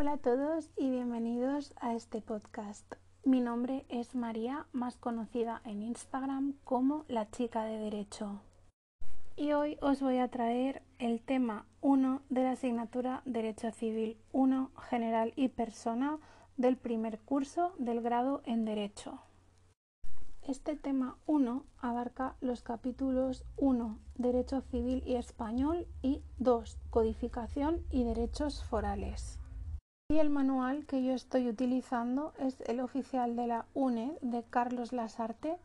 Hola a todos y bienvenidos a este podcast. Mi nombre es María, más conocida en Instagram como la chica de derecho. Y hoy os voy a traer el tema 1 de la asignatura Derecho Civil 1 General y Persona del primer curso del grado en Derecho. Este tema 1 abarca los capítulos 1 Derecho Civil y Español y 2 Codificación y Derechos Forales. Y el manual que yo estoy utilizando es el oficial de la UNED de Carlos Lasarte,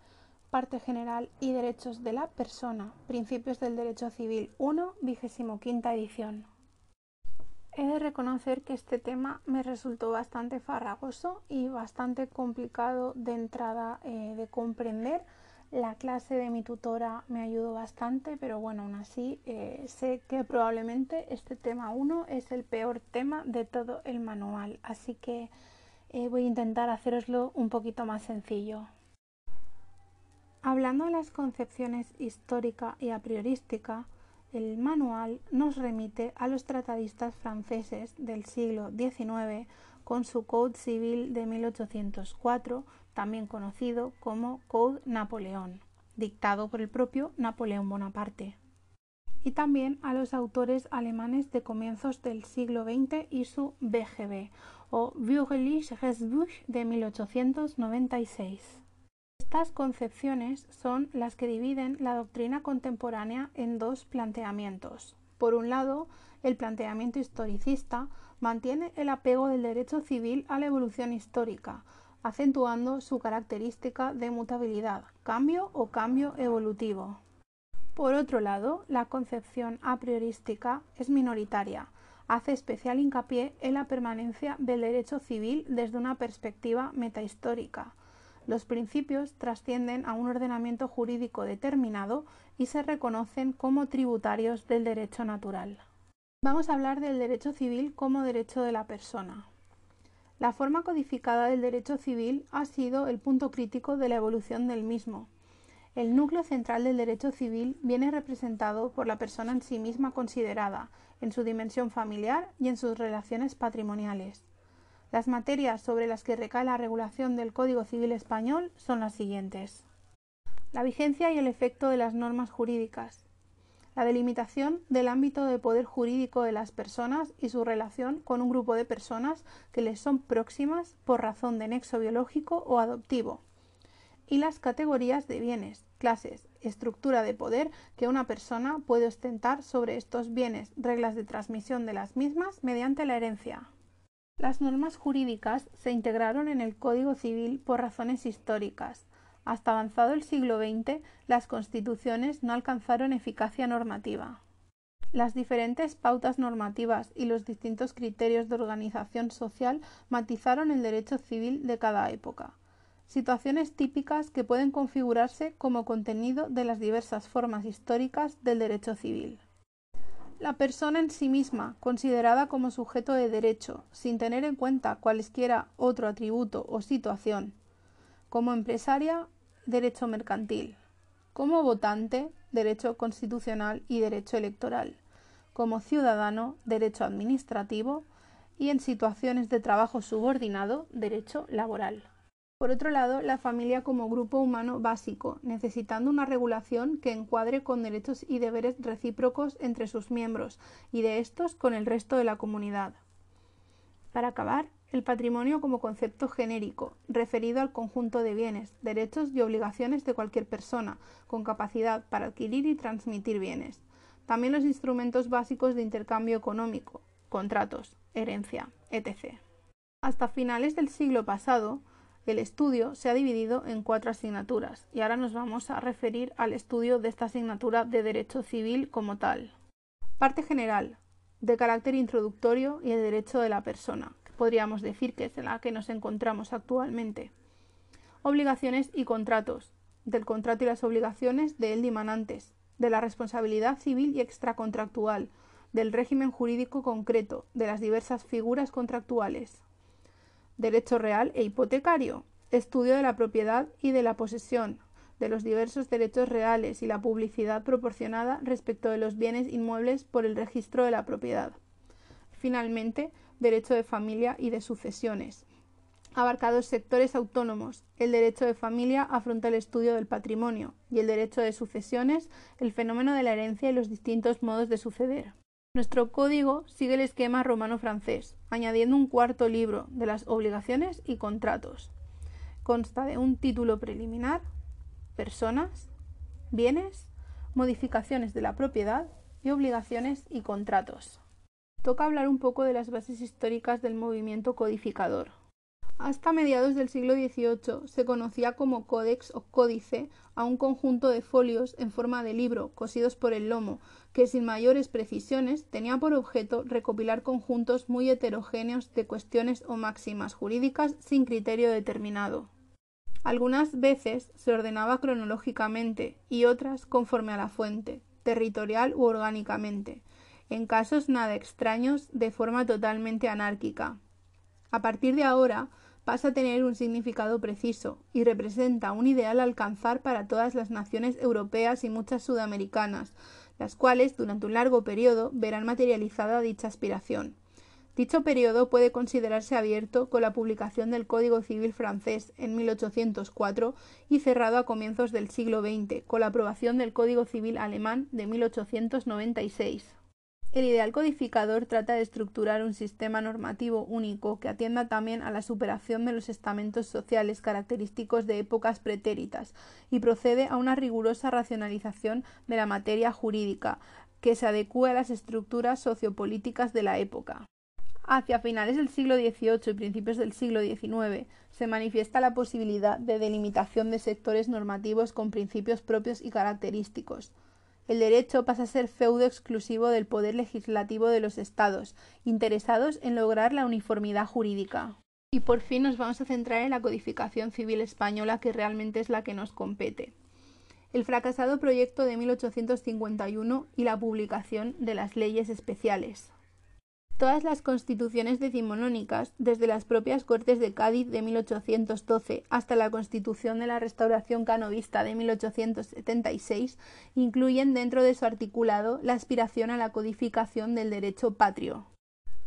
parte general y derechos de la persona, principios del derecho civil 1, vigésimo quinta edición. He de reconocer que este tema me resultó bastante farragoso y bastante complicado de entrada eh, de comprender la clase de mi tutora me ayudó bastante, pero bueno, aún así eh, sé que probablemente este tema 1 es el peor tema de todo el manual, así que eh, voy a intentar haceroslo un poquito más sencillo. Hablando de las concepciones histórica y a priorística, el manual nos remite a los tratadistas franceses del siglo XIX con su Code Civil de 1804 también conocido como Code Napoleón, dictado por el propio Napoleón Bonaparte. Y también a los autores alemanes de comienzos del siglo XX y su BGB, o Bürgerliches Rechtsbuch de 1896. Estas concepciones son las que dividen la doctrina contemporánea en dos planteamientos. Por un lado, el planteamiento historicista mantiene el apego del derecho civil a la evolución histórica, acentuando su característica de mutabilidad, cambio o cambio evolutivo. Por otro lado, la concepción a priorística es minoritaria, hace especial hincapié en la permanencia del derecho civil desde una perspectiva metahistórica. Los principios trascienden a un ordenamiento jurídico determinado y se reconocen como tributarios del derecho natural. Vamos a hablar del derecho civil como derecho de la persona. La forma codificada del derecho civil ha sido el punto crítico de la evolución del mismo. El núcleo central del derecho civil viene representado por la persona en sí misma considerada, en su dimensión familiar y en sus relaciones patrimoniales. Las materias sobre las que recae la regulación del Código Civil español son las siguientes. La vigencia y el efecto de las normas jurídicas, la delimitación del ámbito de poder jurídico de las personas y su relación con un grupo de personas que les son próximas por razón de nexo biológico o adoptivo, y las categorías de bienes, clases, estructura de poder que una persona puede ostentar sobre estos bienes, reglas de transmisión de las mismas mediante la herencia. Las normas jurídicas se integraron en el Código Civil por razones históricas, hasta avanzado el siglo XX, las constituciones no alcanzaron eficacia normativa. Las diferentes pautas normativas y los distintos criterios de organización social matizaron el derecho civil de cada época, situaciones típicas que pueden configurarse como contenido de las diversas formas históricas del derecho civil. La persona en sí misma, considerada como sujeto de derecho, sin tener en cuenta cualesquiera otro atributo o situación, como empresaria, derecho mercantil. Como votante, derecho constitucional y derecho electoral. Como ciudadano, derecho administrativo. Y en situaciones de trabajo subordinado, derecho laboral. Por otro lado, la familia como grupo humano básico, necesitando una regulación que encuadre con derechos y deberes recíprocos entre sus miembros y de estos con el resto de la comunidad. Para acabar, el patrimonio como concepto genérico, referido al conjunto de bienes, derechos y obligaciones de cualquier persona, con capacidad para adquirir y transmitir bienes. También los instrumentos básicos de intercambio económico, contratos, herencia, etc. Hasta finales del siglo pasado, el estudio se ha dividido en cuatro asignaturas y ahora nos vamos a referir al estudio de esta asignatura de Derecho Civil como tal. Parte general, de carácter introductorio y el derecho de la persona, podríamos decir que es en la que nos encontramos actualmente. Obligaciones y contratos, del contrato y las obligaciones de él dimanantes, de la responsabilidad civil y extracontractual, del régimen jurídico concreto, de las diversas figuras contractuales. Derecho real e hipotecario, estudio de la propiedad y de la posesión, de los diversos derechos reales y la publicidad proporcionada respecto de los bienes inmuebles por el registro de la propiedad. Finalmente, derecho de familia y de sucesiones. Abarca dos sectores autónomos. El derecho de familia afronta el estudio del patrimonio y el derecho de sucesiones, el fenómeno de la herencia y los distintos modos de suceder. Nuestro código sigue el esquema romano-francés, añadiendo un cuarto libro de las obligaciones y contratos. Consta de un título preliminar, personas, bienes, modificaciones de la propiedad y obligaciones y contratos. Toca hablar un poco de las bases históricas del movimiento codificador. Hasta mediados del siglo XVIII se conocía como códex o códice a un conjunto de folios en forma de libro cosidos por el lomo, que sin mayores precisiones tenía por objeto recopilar conjuntos muy heterogéneos de cuestiones o máximas jurídicas sin criterio determinado. Algunas veces se ordenaba cronológicamente y otras conforme a la fuente, territorial u orgánicamente, en casos nada extraños de forma totalmente anárquica. A partir de ahora pasa a tener un significado preciso y representa un ideal a alcanzar para todas las naciones europeas y muchas sudamericanas, las cuales durante un largo periodo verán materializada dicha aspiración. Dicho periodo puede considerarse abierto con la publicación del Código Civil francés en 1804 y cerrado a comienzos del siglo XX con la aprobación del Código Civil alemán de 1896. El ideal codificador trata de estructurar un sistema normativo único que atienda también a la superación de los estamentos sociales característicos de épocas pretéritas y procede a una rigurosa racionalización de la materia jurídica que se adecue a las estructuras sociopolíticas de la época. Hacia finales del siglo XVIII y principios del siglo XIX se manifiesta la posibilidad de delimitación de sectores normativos con principios propios y característicos. El derecho pasa a ser feudo exclusivo del poder legislativo de los estados, interesados en lograr la uniformidad jurídica. Y por fin nos vamos a centrar en la codificación civil española, que realmente es la que nos compete. El fracasado proyecto de 1851 y la publicación de las leyes especiales. Todas las constituciones decimonónicas, desde las propias Cortes de Cádiz de 1812 hasta la Constitución de la Restauración Canovista de 1876, incluyen dentro de su articulado la aspiración a la codificación del derecho patrio.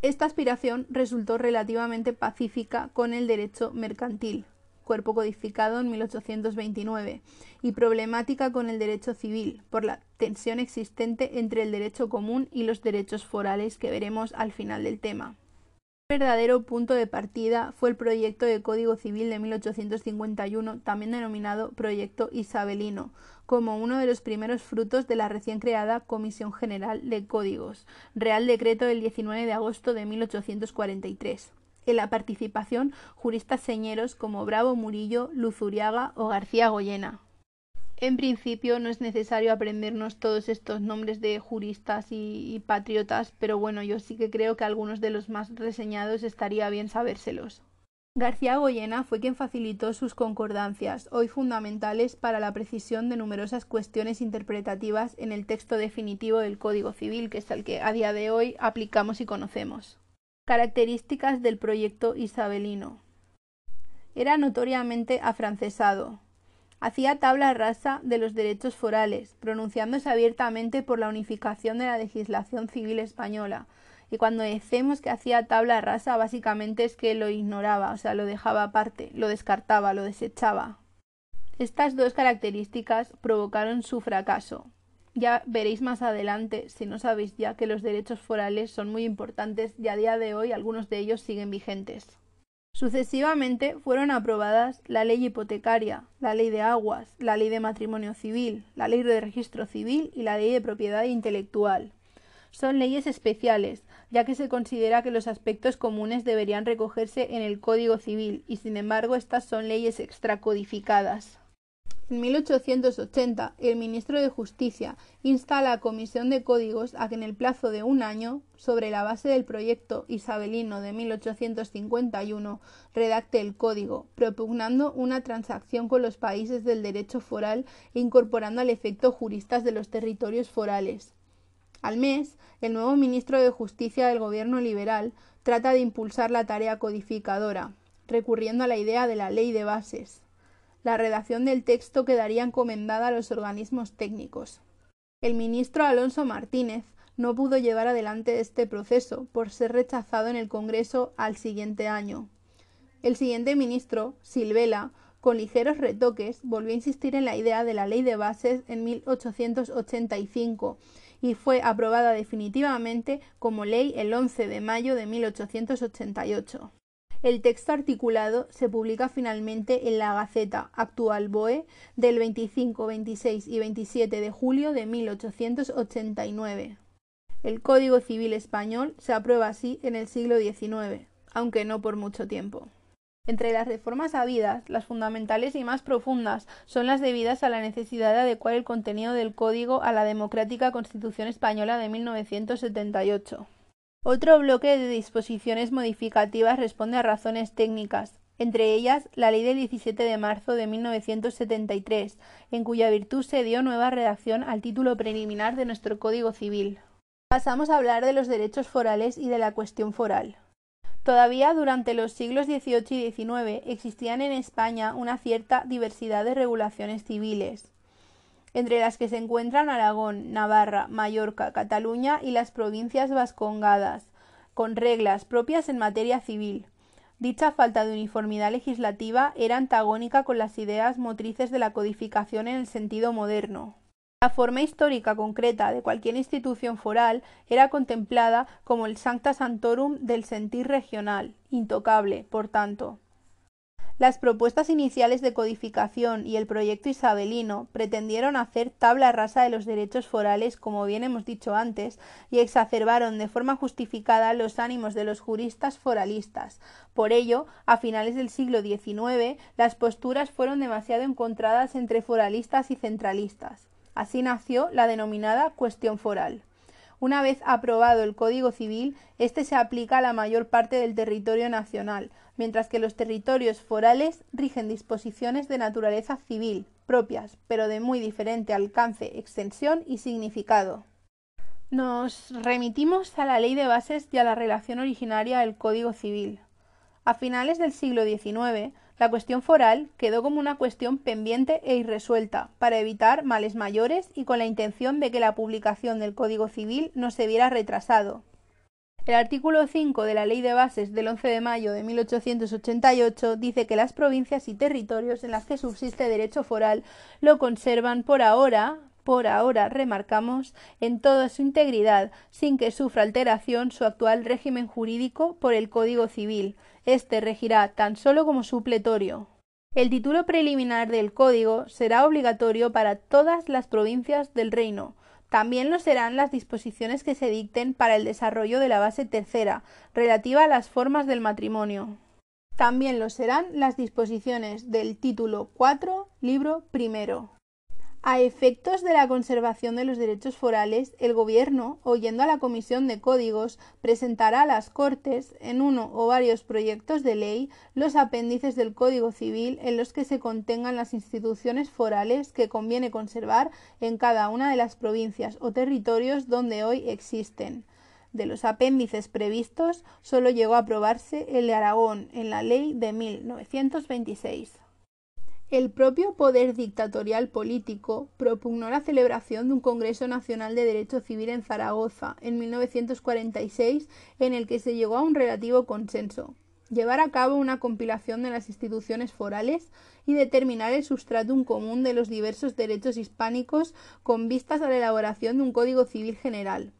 Esta aspiración resultó relativamente pacífica con el derecho mercantil, cuerpo codificado en 1829, y problemática con el derecho civil, por la tensión existente entre el derecho común y los derechos forales que veremos al final del tema. Un verdadero punto de partida fue el proyecto de Código Civil de 1851, también denominado Proyecto Isabelino, como uno de los primeros frutos de la recién creada Comisión General de Códigos, Real Decreto del 19 de agosto de 1843 en la participación juristas señeros como Bravo Murillo, Luzuriaga o García Goyena. En principio no es necesario aprendernos todos estos nombres de juristas y, y, patriotas, pero bueno, yo sí que creo que algunos de los más reseñados estaría bien sabérselos. García Goyena fue quien facilitó sus concordancias, hoy fundamentales para la precisión de numerosas cuestiones interpretativas en el texto definitivo del Código Civil, que es el que a día de hoy aplicamos y conocemos. Características del proyecto isabelino. Era notoriamente afrancesado. Hacía tabla rasa de los derechos forales, pronunciándose abiertamente por la unificación de la legislación civil española. Y cuando decimos que hacía tabla rasa, básicamente es que lo ignoraba, o sea, lo dejaba aparte, lo descartaba, lo desechaba. Estas dos características provocaron su fracaso, ya veréis más adelante, si no sabéis ya, que los derechos forales son muy importantes y a día de hoy algunos de ellos siguen vigentes. Sucesivamente fueron aprobadas la ley hipotecaria, la ley de aguas, la ley de matrimonio civil, la ley de registro civil y la ley de propiedad intelectual. Son leyes especiales, ya que se considera que los aspectos comunes deberían recogerse en el Código Civil y sin embargo estas son leyes extracodificadas. En 1880, el ministro de Justicia insta a la Comisión de Códigos a que en el plazo de un año, sobre la base del proyecto isabelino de 1851, redacte el código, propugnando una transacción con los países del derecho foral e incorporando al efecto juristas de los territorios forales. Al mes, el nuevo ministro de Justicia del gobierno liberal trata de impulsar la tarea codificadora, recurriendo a la idea de la ley de bases la redacción del texto quedaría encomendada a los organismos técnicos. El ministro Alonso Martínez no pudo llevar adelante este proceso por ser rechazado en el Congreso al siguiente año. El siguiente ministro, Silvela, con ligeros retoques, volvió a insistir en la idea de la ley de bases en 1885 y fue aprobada definitivamente como ley el 11 de mayo de 1888. El texto articulado se publica finalmente en la Gaceta Actual BOE del 25, 26 y 27 de julio de 1889. El Código Civil español se aprueba así en el siglo XIX, aunque no por mucho tiempo. Entre las reformas habidas, las fundamentales y más profundas son las debidas a la necesidad de adecuar el contenido del Código a la democrática Constitución española de 1978. Otro bloque de disposiciones modificativas responde a razones técnicas, entre ellas la Ley del 17 de marzo de 1973, en cuya virtud se dio nueva redacción al título preliminar de nuestro Código Civil. Pasamos a hablar de los derechos forales y de la cuestión foral. Todavía durante los siglos XVIII y XIX existían en España una cierta diversidad de regulaciones civiles, entre las que se encuentran Aragón, Navarra, Mallorca, Cataluña y las provincias vascongadas, con reglas propias en materia civil. Dicha falta de uniformidad legislativa era antagónica con las ideas motrices de la codificación en el sentido moderno. La forma histórica concreta de cualquier institución foral era contemplada como el sancta santorum del sentir regional, intocable, por tanto. Las propuestas iniciales de codificación y el proyecto isabelino pretendieron hacer tabla rasa de los derechos forales, como bien hemos dicho antes, y exacerbaron de forma justificada los ánimos de los juristas foralistas. Por ello, a finales del siglo XIX, las posturas fueron demasiado encontradas entre foralistas y centralistas. Así nació la denominada cuestión foral. Una vez aprobado el Código Civil, este se aplica a la mayor parte del territorio nacional, mientras que los territorios forales rigen disposiciones de naturaleza civil, propias, pero de muy diferente alcance, extensión y significado. Nos remitimos a la ley de bases y a la relación originaria del Código Civil. A finales del siglo XIX, la cuestión foral quedó como una cuestión pendiente e irresuelta, para evitar males mayores y con la intención de que la publicación del Código Civil no se viera retrasado. El artículo 5 de la Ley de Bases del 11 de mayo de 1888 dice que las provincias y territorios en las que subsiste derecho foral lo conservan por ahora, por ahora remarcamos, en toda su integridad, sin que sufra alteración su actual régimen jurídico por el Código Civil. Este regirá tan solo como supletorio. El título preliminar del Código será obligatorio para todas las provincias del Reino. También lo serán las disposiciones que se dicten para el desarrollo de la base tercera, relativa a las formas del matrimonio. También lo serán las disposiciones del título 4, libro primero. A efectos de la conservación de los derechos forales, el Gobierno, oyendo a la Comisión de Códigos, presentará a las Cortes, en uno o varios proyectos de ley, los apéndices del Código Civil en los que se contengan las instituciones forales que conviene conservar en cada una de las provincias o territorios donde hoy existen. De los apéndices previstos, solo llegó a aprobarse el de Aragón en la Ley de 1926. El propio poder dictatorial político propugnó la celebración de un Congreso Nacional de Derecho Civil en Zaragoza en 1946 en el que se llegó a un relativo consenso, llevar a cabo una compilación de las instituciones forales y determinar el sustratum común de los diversos derechos hispánicos con vistas a la elaboración de un Código Civil general.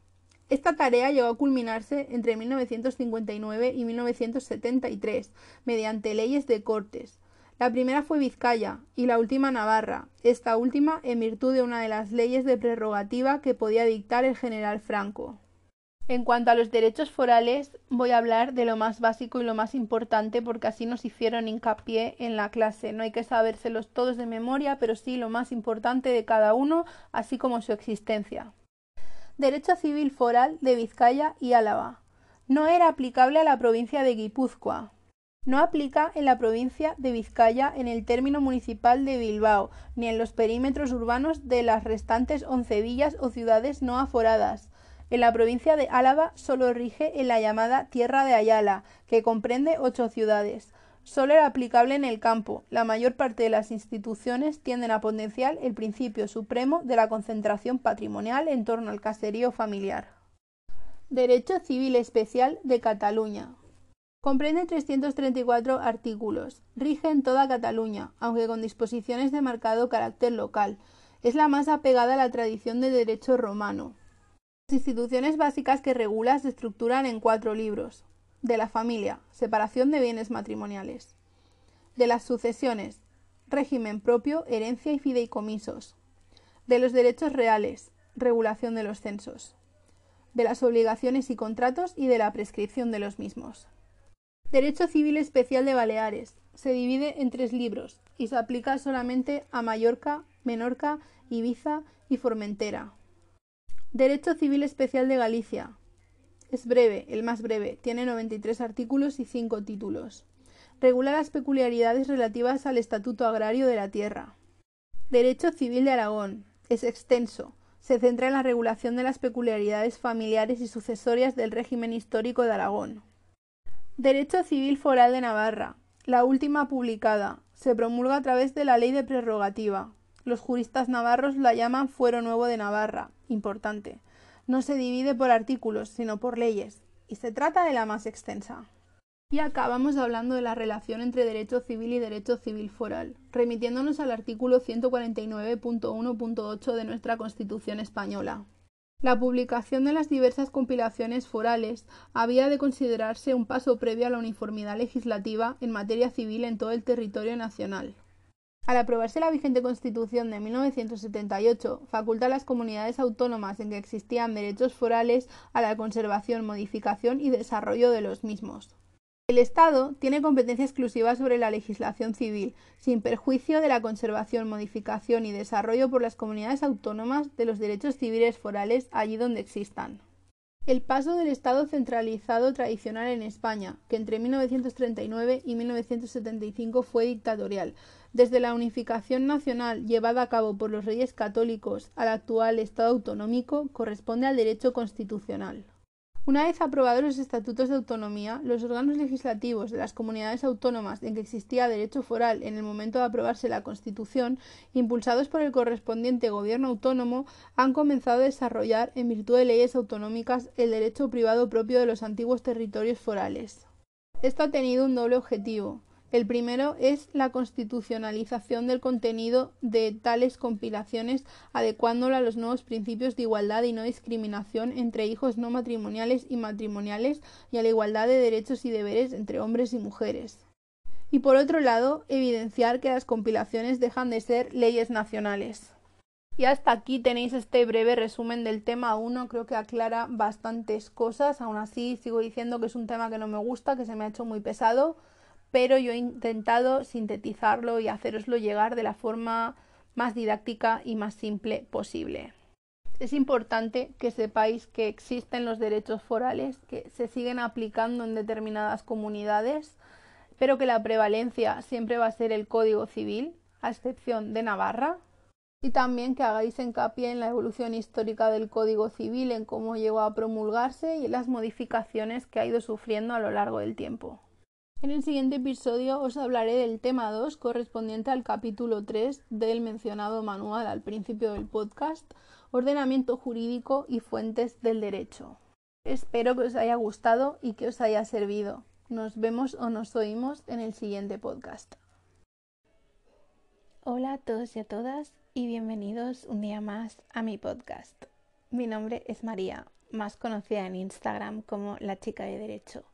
Esta tarea llegó a culminarse entre 1959 y 1973 mediante leyes de Cortes, la primera fue Vizcaya y la última Navarra, esta última en virtud de una de las leyes de prerrogativa que podía dictar el general Franco. En cuanto a los derechos forales, voy a hablar de lo más básico y lo más importante porque así nos hicieron hincapié en la clase. No hay que sabérselos todos de memoria, pero sí lo más importante de cada uno, así como su existencia. Derecho civil foral de Vizcaya y Álava. No era aplicable a la provincia de Guipúzcoa, no aplica en la provincia de Vizcaya en el término municipal de Bilbao, ni en los perímetros urbanos de las restantes once villas o ciudades no aforadas. En la provincia de Álava solo rige en la llamada Tierra de Ayala, que comprende ocho ciudades. Solo era aplicable en el campo. La mayor parte de las instituciones tienden a potenciar el principio supremo de la concentración patrimonial en torno al caserío familiar. Derecho Civil Especial de Cataluña. Comprende 334 artículos. Rige en toda Cataluña, aunque con disposiciones de marcado carácter local. Es la más apegada a la tradición del derecho romano. Las instituciones básicas que regula se estructuran en cuatro libros. De la familia, separación de bienes matrimoniales. De las sucesiones, régimen propio, herencia y fideicomisos. De los derechos reales, regulación de los censos. De las obligaciones y contratos y de la prescripción de los mismos. Derecho Civil Especial de Baleares. Se divide en tres libros y se aplica solamente a Mallorca, Menorca, Ibiza y Formentera. Derecho Civil Especial de Galicia. Es breve, el más breve, tiene 93 artículos y 5 títulos. Regula las peculiaridades relativas al Estatuto Agrario de la Tierra. Derecho Civil de Aragón. Es extenso. Se centra en la regulación de las peculiaridades familiares y sucesorias del régimen histórico de Aragón. Derecho Civil Foral de Navarra. La última publicada. Se promulga a través de la Ley de Prerrogativa. Los juristas navarros la llaman Fuero Nuevo de Navarra. Importante. No se divide por artículos, sino por leyes. Y se trata de la más extensa. Y acabamos hablando de la relación entre derecho civil y derecho civil foral, remitiéndonos al artículo 149.1.8 de nuestra Constitución española. La publicación de las diversas compilaciones forales había de considerarse un paso previo a la uniformidad legislativa en materia civil en todo el territorio nacional. Al aprobarse la vigente Constitución de 1978, faculta a las comunidades autónomas en que existían derechos forales a la conservación, modificación y desarrollo de los mismos. El Estado tiene competencia exclusiva sobre la legislación civil, sin perjuicio de la conservación, modificación y desarrollo por las comunidades autónomas de los derechos civiles forales allí donde existan. El paso del Estado centralizado tradicional en España, que entre 1939 y 1975 fue dictatorial, desde la unificación nacional llevada a cabo por los reyes católicos al actual Estado autonómico, corresponde al derecho constitucional. Una vez aprobados los estatutos de autonomía, los órganos legislativos de las comunidades autónomas en que existía derecho foral en el momento de aprobarse la Constitución, impulsados por el correspondiente gobierno autónomo, han comenzado a desarrollar, en virtud de leyes autonómicas, el derecho privado propio de los antiguos territorios forales. Esto ha tenido un doble objetivo el primero es la constitucionalización del contenido de tales compilaciones, adecuándolo a los nuevos principios de igualdad y no discriminación entre hijos no matrimoniales y matrimoniales y a la igualdad de derechos y deberes entre hombres y mujeres. Y por otro lado, evidenciar que las compilaciones dejan de ser leyes nacionales. Y hasta aquí tenéis este breve resumen del tema 1, creo que aclara bastantes cosas, aún así sigo diciendo que es un tema que no me gusta, que se me ha hecho muy pesado pero yo he intentado sintetizarlo y haceroslo llegar de la forma más didáctica y más simple posible. Es importante que sepáis que existen los derechos forales que se siguen aplicando en determinadas comunidades, pero que la prevalencia siempre va a ser el Código Civil, a excepción de Navarra, y también que hagáis hincapié en la evolución histórica del Código Civil, en cómo llegó a promulgarse y en las modificaciones que ha ido sufriendo a lo largo del tiempo. En el siguiente episodio os hablaré del tema 2 correspondiente al capítulo 3 del mencionado manual al principio del podcast, ordenamiento jurídico y fuentes del derecho. Espero que os haya gustado y que os haya servido. Nos vemos o nos oímos en el siguiente podcast. Hola a todos y a todas y bienvenidos un día más a mi podcast. Mi nombre es María, más conocida en Instagram como la chica de derecho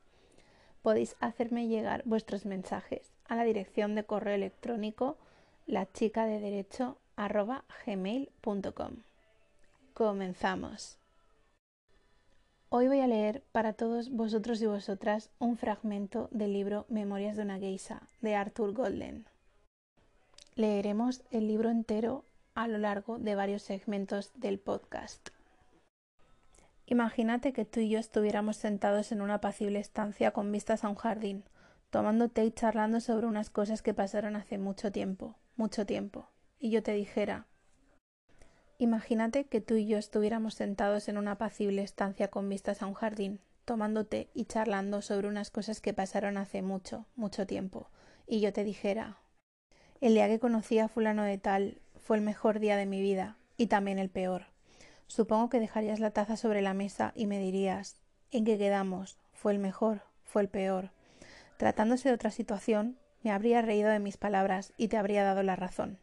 podéis hacerme llegar vuestros mensajes a la dirección de correo electrónico la chica de derecho gmail.com. Comenzamos. Hoy voy a leer para todos vosotros y vosotras un fragmento del libro Memorias de una geisa de Arthur Golden. Leeremos el libro entero a lo largo de varios segmentos del podcast. Imagínate que tú y yo estuviéramos sentados en una apacible estancia con vistas a un jardín, tomando té y charlando sobre unas cosas que pasaron hace mucho tiempo, mucho tiempo, y yo te dijera Imagínate que tú y yo estuviéramos sentados en una apacible estancia con vistas a un jardín, tomando té y charlando sobre unas cosas que pasaron hace mucho, mucho tiempo, y yo te dijera El día que conocí a fulano de tal fue el mejor día de mi vida, y también el peor. Supongo que dejarías la taza sobre la mesa y me dirías ¿En qué quedamos? ¿Fue el mejor? ¿Fue el peor? Tratándose de otra situación, me habría reído de mis palabras y te habría dado la razón.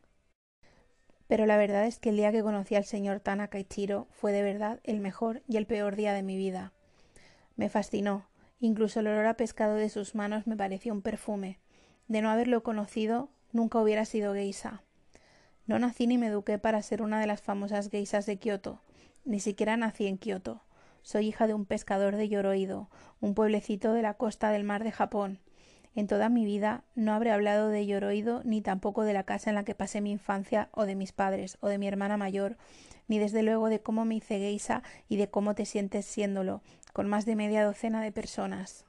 Pero la verdad es que el día que conocí al señor Tanaka Ichiro fue de verdad el mejor y el peor día de mi vida. Me fascinó, incluso el olor a pescado de sus manos me pareció un perfume. De no haberlo conocido, nunca hubiera sido geisa. No nací ni me eduqué para ser una de las famosas geisas de Kioto, ni siquiera nací en Kioto. Soy hija de un pescador de Yoroido, un pueblecito de la costa del mar de Japón. En toda mi vida no habré hablado de Yoroido ni tampoco de la casa en la que pasé mi infancia o de mis padres o de mi hermana mayor, ni desde luego de cómo me hice geisa y de cómo te sientes siéndolo, con más de media docena de personas.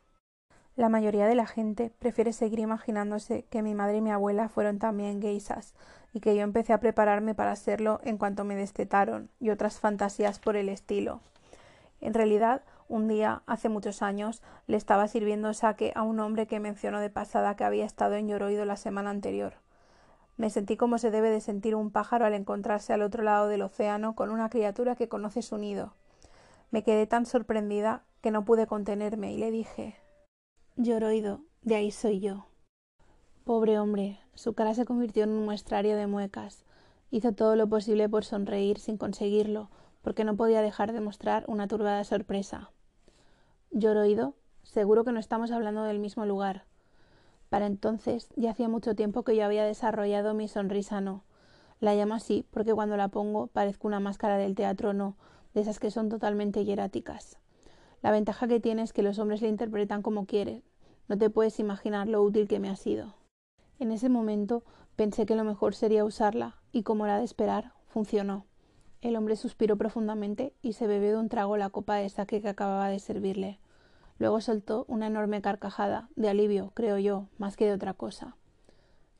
La mayoría de la gente prefiere seguir imaginándose que mi madre y mi abuela fueron también geisas y que yo empecé a prepararme para serlo en cuanto me destetaron y otras fantasías por el estilo. En realidad, un día, hace muchos años, le estaba sirviendo saque a un hombre que mencionó de pasada que había estado en Lloroido la semana anterior. Me sentí como se debe de sentir un pájaro al encontrarse al otro lado del océano con una criatura que conoce su nido. Me quedé tan sorprendida que no pude contenerme y le dije Lloroido, de ahí soy yo. Pobre hombre, su cara se convirtió en un muestrario de muecas. Hizo todo lo posible por sonreír sin conseguirlo, porque no podía dejar de mostrar una turbada sorpresa. Lloroído, seguro que no estamos hablando del mismo lugar. Para entonces ya hacía mucho tiempo que yo había desarrollado mi sonrisa no. La llamo así porque cuando la pongo parezco una máscara del teatro no, de esas que son totalmente hieráticas. La ventaja que tiene es que los hombres la interpretan como quieren. No te puedes imaginar lo útil que me ha sido. En ese momento pensé que lo mejor sería usarla, y como era de esperar, funcionó. El hombre suspiró profundamente y se bebió de un trago la copa de saque que acababa de servirle. Luego soltó una enorme carcajada, de alivio, creo yo, más que de otra cosa.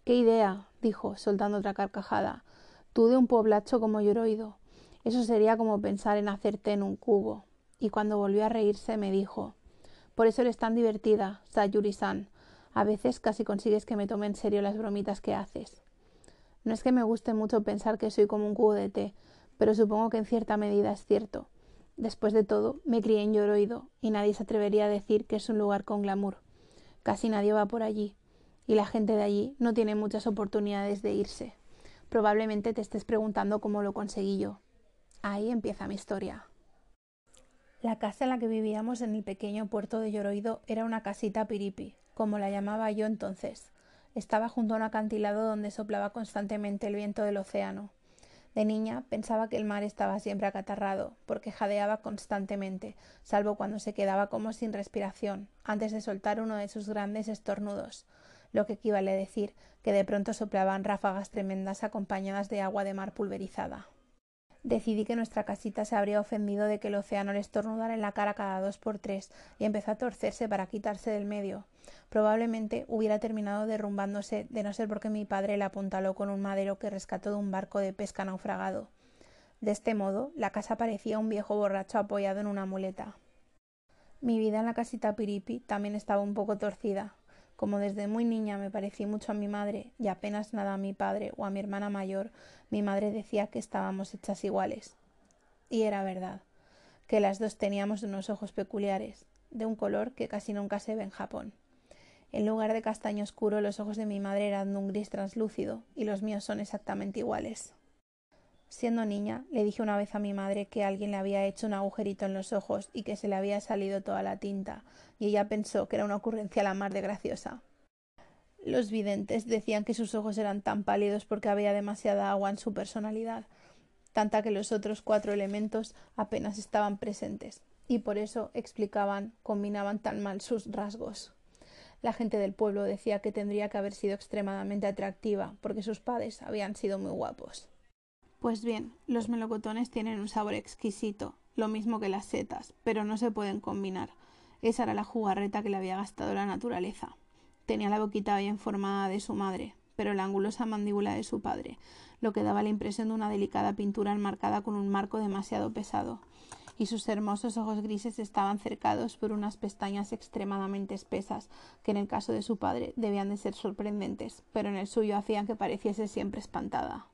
¿Qué idea? dijo, soltando otra carcajada. Tú de un poblacho como Yoroido. Eso sería como pensar en hacerte en un cubo. Y cuando volvió a reírse me dijo Por eso eres tan divertida, Sayuri-san. A veces casi consigues que me tome en serio las bromitas que haces. No es que me guste mucho pensar que soy como un cubo de té, pero supongo que en cierta medida es cierto. Después de todo, me crié en Lloroido y nadie se atrevería a decir que es un lugar con glamour. Casi nadie va por allí, y la gente de allí no tiene muchas oportunidades de irse. Probablemente te estés preguntando cómo lo conseguí yo. Ahí empieza mi historia. La casa en la que vivíamos en el pequeño puerto de Lloroido era una casita piripi, como la llamaba yo entonces. Estaba junto a un acantilado donde soplaba constantemente el viento del océano. De niña pensaba que el mar estaba siempre acatarrado, porque jadeaba constantemente, salvo cuando se quedaba como sin respiración, antes de soltar uno de sus grandes estornudos, lo que equivale a decir que de pronto soplaban ráfagas tremendas acompañadas de agua de mar pulverizada. Decidí que nuestra casita se habría ofendido de que el océano le estornudara en la cara cada dos por tres y empezó a torcerse para quitarse del medio. Probablemente hubiera terminado derrumbándose de no ser porque mi padre la apuntaló con un madero que rescató de un barco de pesca naufragado. De este modo, la casa parecía un viejo borracho apoyado en una muleta. Mi vida en la casita Piripi también estaba un poco torcida. Como desde muy niña me parecí mucho a mi madre y apenas nada a mi padre o a mi hermana mayor, mi madre decía que estábamos hechas iguales. Y era verdad, que las dos teníamos unos ojos peculiares, de un color que casi nunca se ve en Japón. En lugar de castaño oscuro, los ojos de mi madre eran de un gris translúcido y los míos son exactamente iguales. Siendo niña, le dije una vez a mi madre que alguien le había hecho un agujerito en los ojos y que se le había salido toda la tinta, y ella pensó que era una ocurrencia a la mar de graciosa. Los videntes decían que sus ojos eran tan pálidos porque había demasiada agua en su personalidad, tanta que los otros cuatro elementos apenas estaban presentes, y por eso explicaban, combinaban tan mal sus rasgos. La gente del pueblo decía que tendría que haber sido extremadamente atractiva, porque sus padres habían sido muy guapos. Pues bien, los melocotones tienen un sabor exquisito, lo mismo que las setas, pero no se pueden combinar. Esa era la jugarreta que le había gastado la naturaleza. Tenía la boquita bien formada de su madre, pero la angulosa mandíbula de su padre, lo que daba la impresión de una delicada pintura enmarcada con un marco demasiado pesado, y sus hermosos ojos grises estaban cercados por unas pestañas extremadamente espesas, que en el caso de su padre debían de ser sorprendentes, pero en el suyo hacían que pareciese siempre espantada.